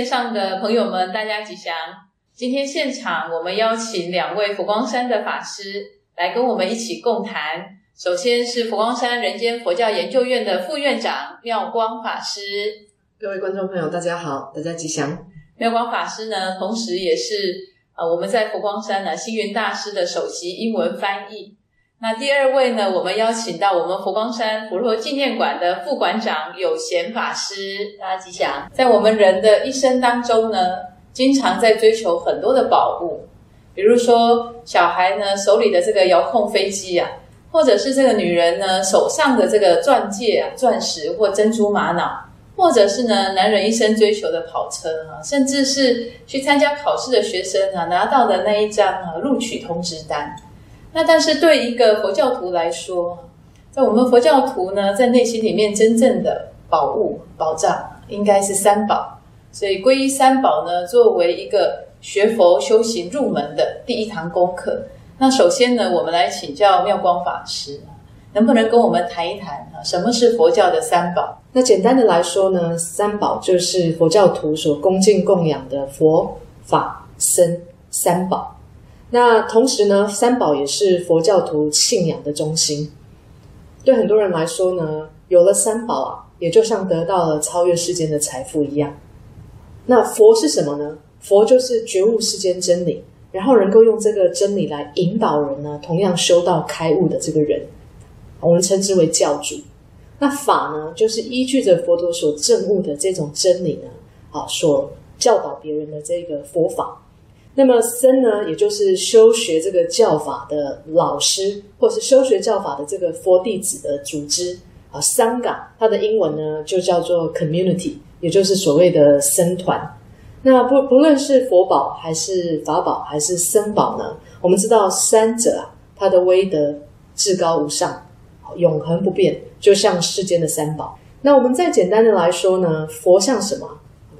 线上的朋友们，大家吉祥！今天现场我们邀请两位佛光山的法师来跟我们一起共谈。首先是佛光山人间佛教研究院的副院长妙光法师。各位观众朋友，大家好，大家吉祥。妙光法师呢，同时也是呃我们在佛光山呢星云大师的首席英文翻译。那第二位呢，我们邀请到我们佛光山佛陀纪念馆的副馆长有贤法师，大家吉祥。在我们人的一生当中呢，经常在追求很多的宝物，比如说小孩呢手里的这个遥控飞机啊，或者是这个女人呢手上的这个钻戒啊、钻石或珍珠玛瑙，或者是呢男人一生追求的跑车啊，甚至是去参加考试的学生啊拿到的那一张啊录取通知单。那但是对一个佛教徒来说，在我们佛教徒呢，在内心里面真正的宝物、宝藏应该是三宝。所以皈依三宝呢，作为一个学佛修行入门的第一堂功课。那首先呢，我们来请教妙光法师，能不能跟我们谈一谈啊，什么是佛教的三宝？那简单的来说呢，三宝就是佛教徒所恭敬供养的佛法僧三宝。那同时呢，三宝也是佛教徒信仰的中心。对很多人来说呢，有了三宝啊，也就像得到了超越世间的财富一样。那佛是什么呢？佛就是觉悟世间真理，然后能够用这个真理来引导人呢，同样修道开悟的这个人，我们称之为教主。那法呢，就是依据着佛陀所证悟的这种真理呢，啊，所教导别人的这个佛法。那么僧呢，也就是修学这个教法的老师，或是修学教法的这个佛弟子的组织啊，三港，它的英文呢就叫做 community，也就是所谓的僧团。那不不论是佛宝还是法宝还是僧宝呢，我们知道三者啊，它的威德至高无上，永恒不变，就像世间的三宝。那我们再简单的来说呢，佛像什么？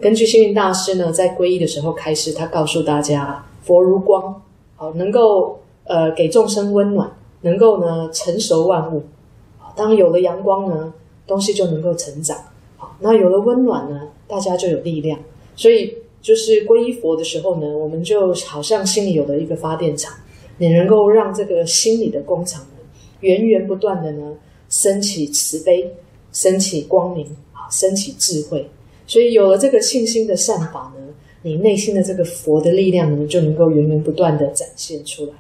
根据幸运大师呢，在皈依的时候开始，他告诉大家：佛如光，好能够呃给众生温暖，能够呢成熟万物。当有了阳光呢，东西就能够成长。好，那有了温暖呢，大家就有力量。所以就是皈依佛的时候呢，我们就好像心里有了一个发电厂，你能够让这个心里的工厂呢，源源不断的呢升起慈悲，升起光明，啊，升起智慧。所以有了这个信心的善法呢，你内心的这个佛的力量呢，就能够源源不断的展现出来。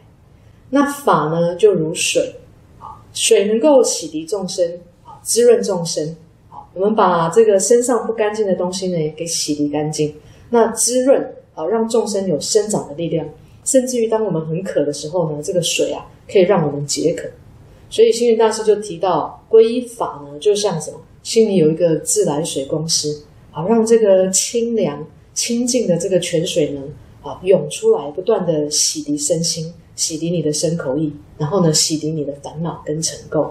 那法呢，就如水，啊，水能够洗涤众生，啊，滋润众生，啊，我们把这个身上不干净的东西呢，给洗涤干净，那滋润，啊，让众生有生长的力量，甚至于当我们很渴的时候呢，这个水啊，可以让我们解渴。所以星云大师就提到，皈依法呢，就像什么，心里有一个自来水公司。好，让这个清凉、清净的这个泉水呢，啊，涌出来，不断的洗涤身心，洗涤你的身口意，然后呢，洗涤你的烦恼跟尘垢。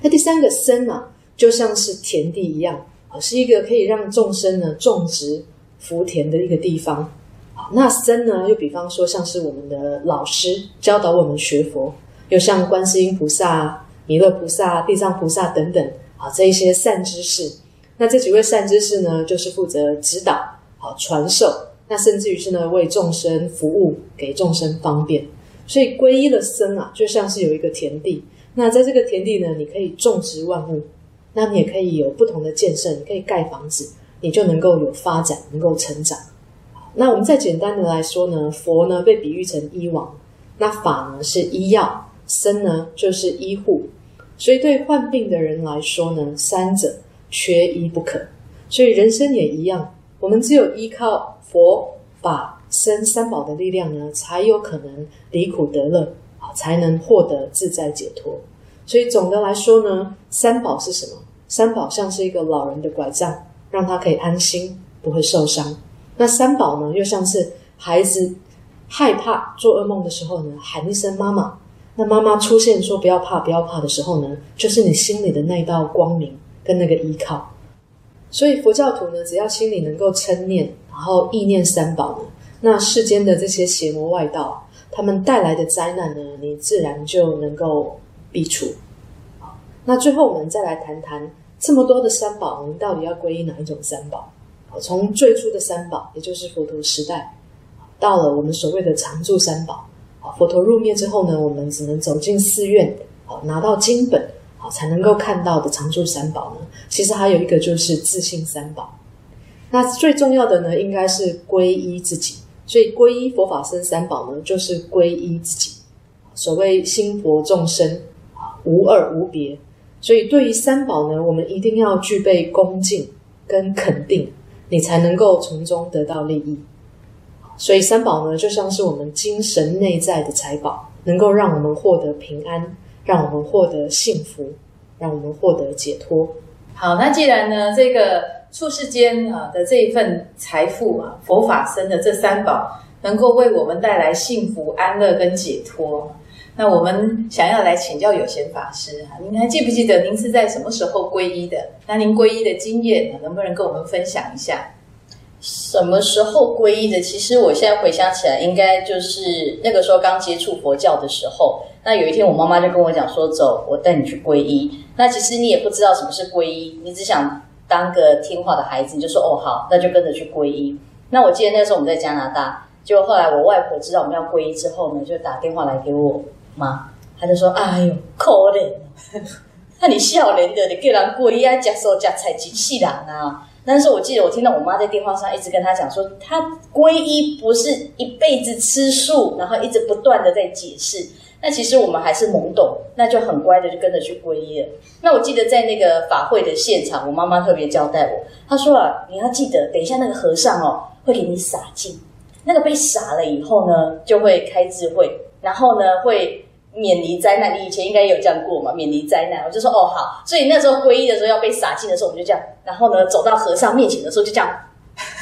那第三个生啊，就像是田地一样，啊，是一个可以让众生呢种植福田的一个地方。好，那生呢，又比方说像是我们的老师教导我们学佛，又像观世音菩萨、弥勒菩萨、地藏菩萨等等，啊，这一些善知识。那这几位善知识呢，就是负责指导、好传授，那甚至于是呢为众生服务，给众生方便。所以皈依的僧啊，就像是有一个田地。那在这个田地呢，你可以种植万物，那你也可以有不同的建设，你可以盖房子，你就能够有发展，能够成长。那我们再简单的来说呢，佛呢被比喻成医王，那法呢是医药，僧呢就是医护。所以对患病的人来说呢，三者。缺一不可，所以人生也一样。我们只有依靠佛法僧三宝的力量呢，才有可能离苦得乐，啊，才能获得自在解脱。所以总的来说呢，三宝是什么？三宝像是一个老人的拐杖，让他可以安心，不会受伤。那三宝呢，又像是孩子害怕做噩梦的时候呢，喊一声妈妈。那妈妈出现说不要怕，不要怕的时候呢，就是你心里的那道光明。跟那个依靠，所以佛教徒呢，只要心里能够称念，然后意念三宝呢，那世间的这些邪魔外道，他们带来的灾难呢，你自然就能够避除。那最后我们再来谈谈这么多的三宝，我们到底要皈依哪一种三宝？从最初的三宝，也就是佛陀时代，到了我们所谓的常住三宝。佛陀入灭之后呢，我们只能走进寺院，好拿到经本，才能够看到的常住三宝呢。其实还有一个就是自信三宝。那最重要的呢，应该是皈依自己。所以皈依佛法僧三宝呢，就是皈依自己。所谓心佛众生，无二无别。所以对于三宝呢，我们一定要具备恭敬跟肯定，你才能够从中得到利益。所以三宝呢，就像是我们精神内在的财宝，能够让我们获得平安，让我们获得幸福，让我们获得解脱。好，那既然呢，这个。处世间啊的这一份财富啊，佛法生的这三宝能够为我们带来幸福、安乐跟解脱。那我们想要来请教有贤法师哈，您还记不记得您是在什么时候皈依的？那您皈依的经验能不能跟我们分享一下？什么时候皈依的？其实我现在回想起来，应该就是那个时候刚接触佛教的时候。那有一天，我妈妈就跟我讲说：“走，我带你去皈依。”那其实你也不知道什么是皈依，你只想。当个听话的孩子，你就说哦好，那就跟着去皈依。那我记得那时候我们在加拿大，就后来我外婆知道我们要皈依之后呢，就打电话来给我妈，她就说：“哎呦，可怜，那你笑脸的，你叫人皈依啊，假手假菜几世人啊？”但是我记得我听到我妈在电话上一直跟她讲说，她皈依不是一辈子吃素，然后一直不断的在解释。那其实我们还是懵懂，那就很乖的就跟着去皈依了。那我记得在那个法会的现场，我妈妈特别交代我，她说啊，你要记得，等一下那个和尚哦会给你洒净，那个被洒了以后呢，就会开智慧，然后呢会免离灾难。你以前应该有这样过嘛？免离灾难，我就说哦好。所以那时候皈依的时候要被洒净的时候，我们就这样，然后呢走到和尚面前的时候就这样，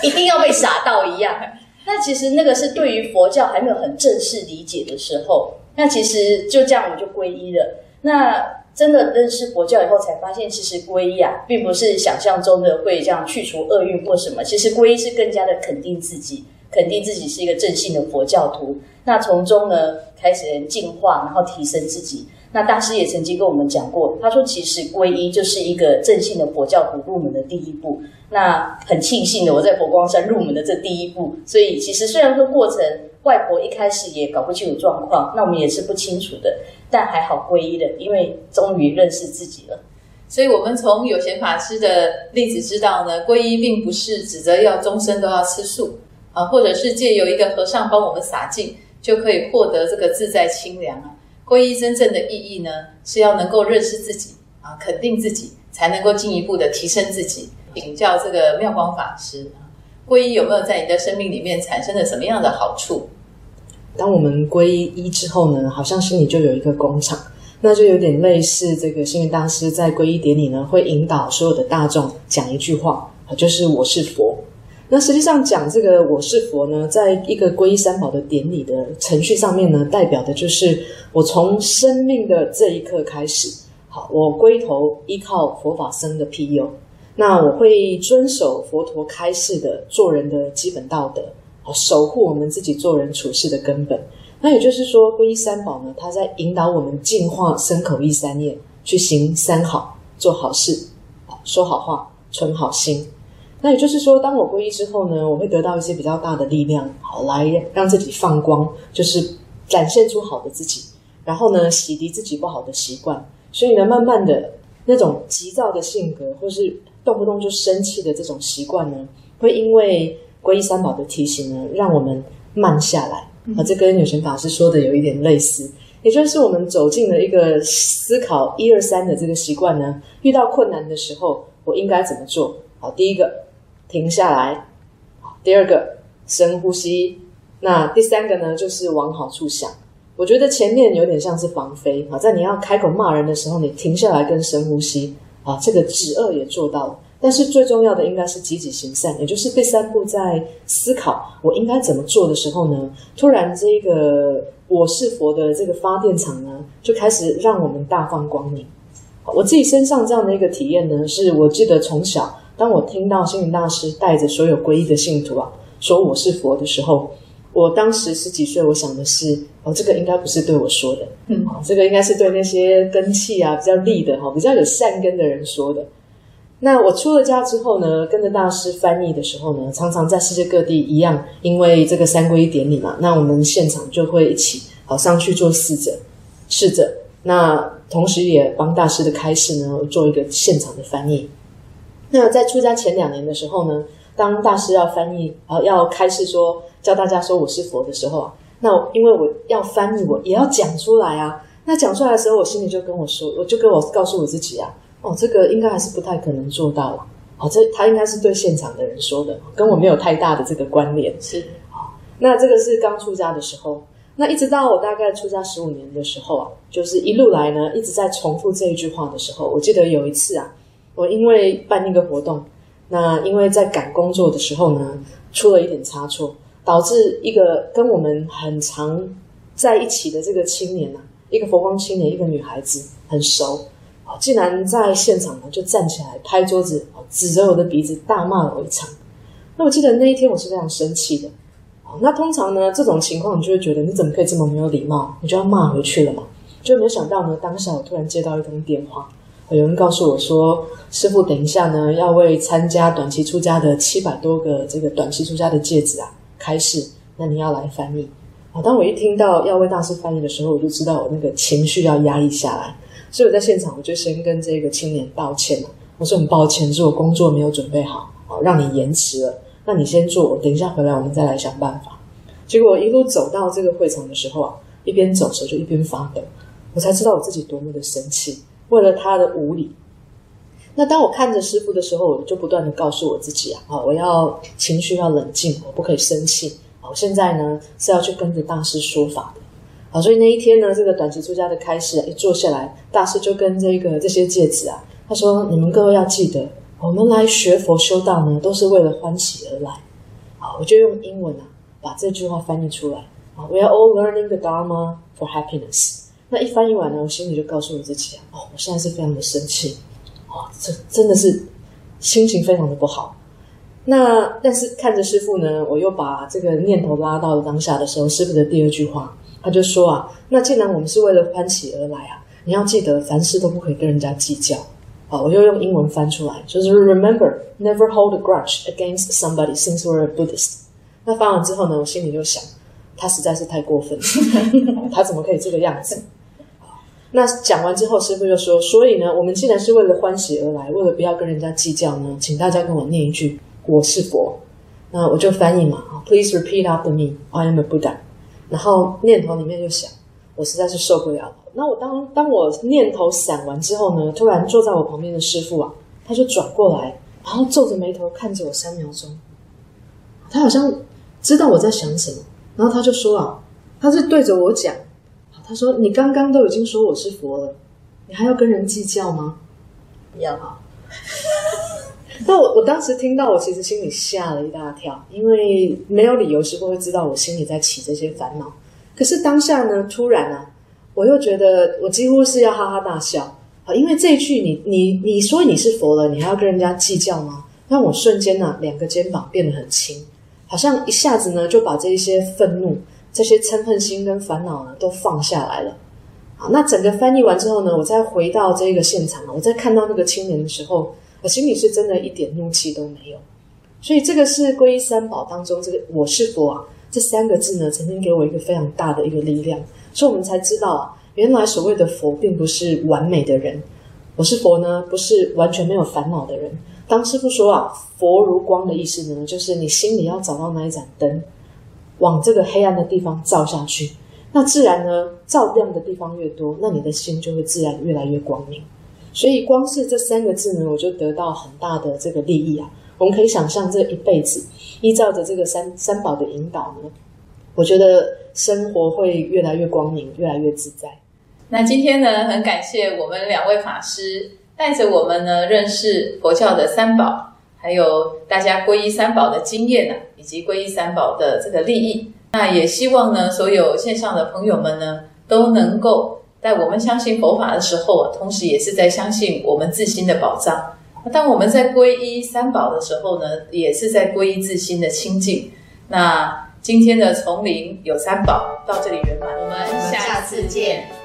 一定要被洒到一样。那其实那个是对于佛教还没有很正式理解的时候。那其实就这样，我就皈依了。那真的认识佛教以后，才发现其实皈依啊，并不是想象中的会这样去除厄运或什么。其实皈依是更加的肯定自己，肯定自己是一个正信的佛教徒。那从中呢，开始进化，然后提升自己。那大师也曾经跟我们讲过，他说其实皈依就是一个正信的佛教徒入门的第一步。那很庆幸的，我在佛光山入门的这第一步。所以其实虽然说过程。外婆一开始也搞不清楚状况，那我们也是不清楚的，但还好皈依了，因为终于认识自己了。所以，我们从有贤法师的例子知道呢，皈依并不是指着要终身都要吃素啊，或者是借由一个和尚帮我们洒净，就可以获得这个自在清凉啊。皈依真正的意义呢，是要能够认识自己啊，肯定自己，才能够进一步的提升自己。请教这个妙光法师。皈依有没有在你的生命里面产生了什么样的好处？当我们皈依之后呢，好像心里就有一个工厂，那就有点类似这个星云大师在皈依典礼呢，会引导所有的大众讲一句话，就是“我是佛”。那实际上讲这个“我是佛”呢，在一个皈依三宝的典礼的程序上面呢，代表的就是我从生命的这一刻开始，好，我归头依靠佛法僧的庇佑。那我会遵守佛陀开示的做人的基本道德，守护我们自己做人处事的根本。那也就是说，皈依三宝呢，它在引导我们净化身口意三业，去行三好，做好事，说好话，存好心。那也就是说，当我皈依之后呢，我会得到一些比较大的力量，好来让自己放光，就是展现出好的自己，然后呢，洗涤自己不好的习惯。所以呢，慢慢的那种急躁的性格，或是动不动就生气的这种习惯呢，会因为皈依三宝的提醒呢，让我们慢下来。啊，这跟有贤法师说的有一点类似，也就是我们走进了一个思考一二三的这个习惯呢。遇到困难的时候，我应该怎么做？好，第一个停下来，第二个深呼吸，那第三个呢，就是往好处想。我觉得前面有点像是防飞好，在你要开口骂人的时候，你停下来跟深呼吸。啊，这个止恶也做到了，但是最重要的应该是积极行善，也就是第三步，在思考我应该怎么做的时候呢，突然这个我是佛的这个发电厂呢，就开始让我们大放光明。我自己身上这样的一个体验呢，是我记得从小，当我听到星云大师带着所有皈依的信徒啊，说我是佛的时候。我当时十几岁，我想的是，哦，这个应该不是对我说的，嗯，这个应该是对那些根气啊比较利的哈，比较有善根的人说的。那我出了家之后呢，跟着大师翻译的时候呢，常常在世界各地一样，因为这个三皈依典礼嘛，那我们现场就会一起好上去做侍者，侍者。那同时也帮大师的开示呢做一个现场的翻译。那在出家前两年的时候呢，当大师要翻译啊要开示说教大家说我是佛的时候啊，那因为我要翻译，我也要讲出来啊。那讲出来的时候，我心里就跟我说，我就跟我告诉我自己啊。哦，这个应该还是不太可能做到了。哦，这他应该是对现场的人说的，跟我没有太大的这个关联。是，好，那这个是刚出家的时候。那一直到我大概出家十五年的时候啊，就是一路来呢，一直在重复这一句话的时候，我记得有一次啊，我因为办一个活动，那因为在赶工作的时候呢，出了一点差错，导致一个跟我们很常在一起的这个青年啊，一个佛光青年，一个女孩子很熟。竟然在现场呢，就站起来拍桌子，指着我的鼻子大骂了我一场。那我记得那一天我是非常生气的。那通常呢，这种情况你就会觉得你怎么可以这么没有礼貌？你就要骂回去了嘛。就没有想到呢，当下我突然接到一通电话，有人告诉我说：“师傅，等一下呢，要为参加短期出家的七百多个这个短期出家的戒指啊开示，那你要来翻译。”啊，当我一听到要为大师翻译的时候，我就知道我那个情绪要压抑下来。所以我在现场，我就先跟这个青年道歉了。我说很抱歉，是我工作没有准备好，哦，让你延迟了。那你先做，等一下回来我们再来想办法。结果一路走到这个会场的时候啊，一边走手就一边发抖，我才知道我自己多么的生气，为了他的无理。那当我看着师傅的时候，我就不断的告诉我自己啊，啊，我要情绪要冷静，我不可以生气。好，现在呢是要去跟着大师说法的。好，所以那一天呢，这个短期出家的开始一坐下来，大师就跟这个这些戒指啊，他说：“你们各位要记得，我们来学佛修道呢，都是为了欢喜而来。”好，我就用英文啊，把这句话翻译出来。啊，We are all learning the Dharma for happiness。那一翻译完呢，我心里就告诉我自己啊，哦，我现在是非常的生气，哦，这真的是心情非常的不好。那但是看着师傅呢，我又把这个念头拉到了当下的时候，师傅的第二句话。他就说啊，那既然我们是为了欢喜而来啊，你要记得凡事都不可以跟人家计较。好，我就用英文翻出来，就是 Remember never hold a grudge against somebody since we're a Buddhist。那翻完之后呢，我心里就想，他实在是太过分了，他怎么可以这个样子？那讲完之后，师傅就说，所以呢，我们既然是为了欢喜而来，为了不要跟人家计较呢，请大家跟我念一句“我是佛”。那我就翻译嘛，Please repeat after me. I am a Buddha. 然后念头里面就想，我实在是受不了了。那我当当我念头散完之后呢，突然坐在我旁边的师傅啊，他就转过来，然后皱着眉头看着我三秒钟。他好像知道我在想什么，然后他就说啊，他是对着我讲，他说：“你刚刚都已经说我是佛了，你还要跟人计较吗？”要。那我我当时听到，我其实心里吓了一大跳，因为没有理由师傅会知道我心里在起这些烦恼。可是当下呢，突然啊，我又觉得我几乎是要哈哈大笑啊，因为这一句你你你说你是佛了，你还要跟人家计较吗？让我瞬间呢，两个肩膀变得很轻，好像一下子呢就把这一些愤怒、这些嗔恨心跟烦恼呢都放下来了。好，那整个翻译完之后呢，我再回到这个现场，我再看到那个青年的时候。我心里是真的一点怒气都没有，所以这个是皈依三宝当中这个“我是佛”啊这三个字呢，曾经给我一个非常大的一个力量，所以我们才知道啊，原来所谓的佛并不是完美的人，我是佛呢，不是完全没有烦恼的人。当师傅说啊，佛如光的意思呢，就是你心里要找到那一盏灯，往这个黑暗的地方照下去，那自然呢，照亮的地方越多，那你的心就会自然越来越光明。所以，光是这三个字呢，我就得到很大的这个利益啊！我们可以想象，这一辈子依照着这个三三宝的引导呢，我觉得生活会越来越光明，越来越自在。那今天呢，很感谢我们两位法师带着我们呢认识佛教的三宝，还有大家皈依三宝的经验呢，以及皈依三宝的这个利益。那也希望呢，所有线上的朋友们呢，都能够。在我们相信佛法的时候，同时也是在相信我们自心的宝藏。当我们在皈依三宝的时候呢，也是在皈依自心的清净。那今天的丛林有三宝到这里圆满，我们下次见。